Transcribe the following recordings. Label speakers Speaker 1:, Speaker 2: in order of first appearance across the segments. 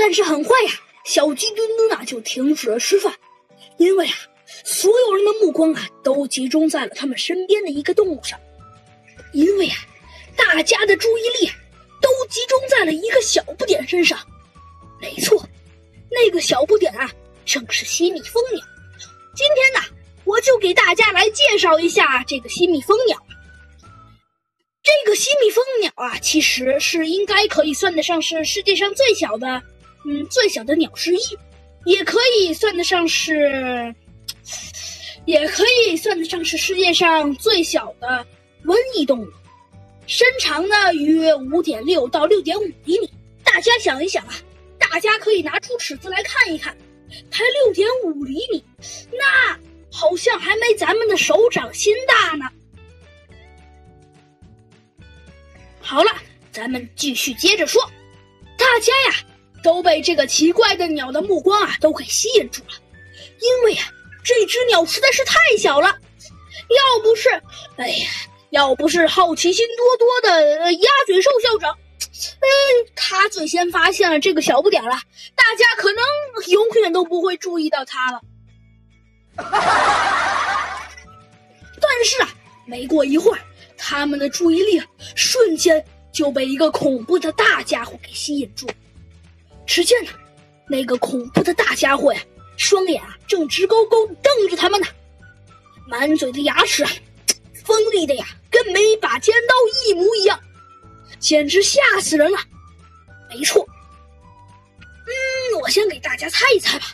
Speaker 1: 但是很快呀，小鸡墩墩啊就停止了吃饭，因为啊，所有人的目光啊都集中在了他们身边的一个动物上，因为啊，大家的注意力都集中在了一个小不点身上。没错，那个小不点啊，正是西蜜蜂鸟。今天呢，我就给大家来介绍一下这个西蜜蜂鸟。这个西蜜蜂鸟啊，其实是应该可以算得上是世界上最小的，嗯，最小的鸟之一，也可以算得上是，也可以算得上是世界上最小的温异动物，身长呢约五点六到六点五厘米。大家想一想啊，大家可以拿出尺子来看一看，才六点五厘米，那好像还没咱们的手掌心大呢。好了，咱们继续接着说。大家呀，都被这个奇怪的鸟的目光啊，都给吸引住了。因为呀，这只鸟实在是太小了。要不是，哎呀，要不是好奇心多多的鸭嘴兽校长，哎，他最先发现了这个小不点了，大家可能永远都不会注意到他了。但是啊，没过一会儿。他们的注意力瞬间就被一个恐怖的大家伙给吸引住了。只见呢，那个恐怖的大家伙呀，双眼啊正直勾勾瞪着他们呢，满嘴的牙齿啊，锋利的呀，跟每把尖刀一模一样，简直吓死人了。没错，嗯，我先给大家猜一猜吧。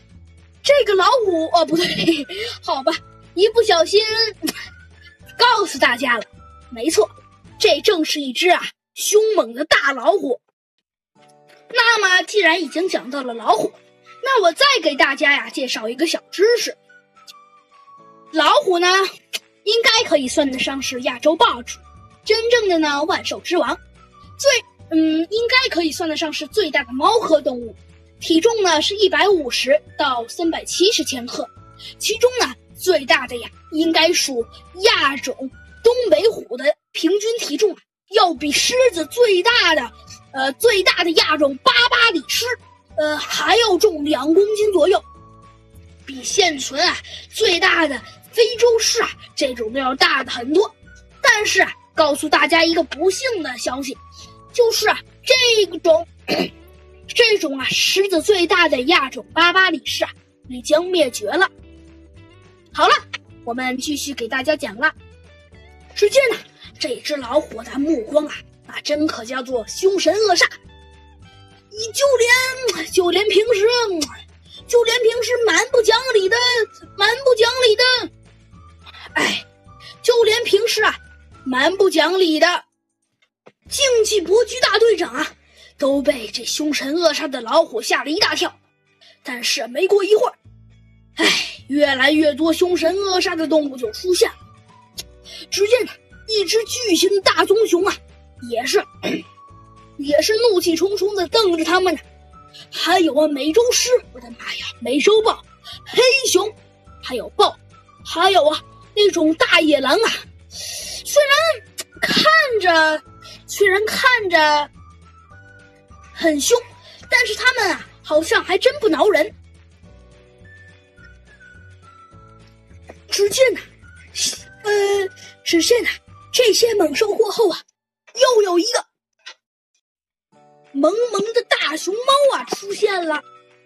Speaker 1: 这个老虎哦，不对，好吧，一不小心告诉大家了。没错，这正是一只啊凶猛的大老虎。那么，既然已经讲到了老虎，那我再给大家呀介绍一个小知识。老虎呢，应该可以算得上是亚洲霸主，真正的呢万兽之王，最嗯应该可以算得上是最大的猫科动物，体重呢是一百五十到三百七十千克，其中呢最大的呀应该属亚种。东北虎的平均体重要比狮子最大的，呃，最大的亚种巴巴里狮，呃，还要重两公斤左右，比现存啊最大的非洲狮啊这种都要大的很多。但是啊，告诉大家一个不幸的消息，就是啊这种这种啊狮子最大的亚种巴巴里狮啊已经灭绝了。好了，我们继续给大家讲了。只见呢，这只老虎的目光啊，那真可叫做凶神恶煞。你就连就连平时，就连平时蛮不讲理的、蛮不讲理的，哎，就连平时啊蛮不讲理的竞技搏击大队长啊，都被这凶神恶煞的老虎吓了一大跳。但是没过一会儿，哎，越来越多凶神恶煞的动物就出现了。只见一只巨型大棕熊啊，也是，也是怒气冲冲的瞪着他们呢。还有啊，美洲狮，我的妈呀，美洲豹、黑熊，还有豹，还有啊，那种大野狼啊。虽然看着，虽然看着很凶，但是他们啊，好像还真不挠人。只见呢。呃，只见啊，这些猛兽过后啊，又有一个萌萌的大熊猫啊出现了。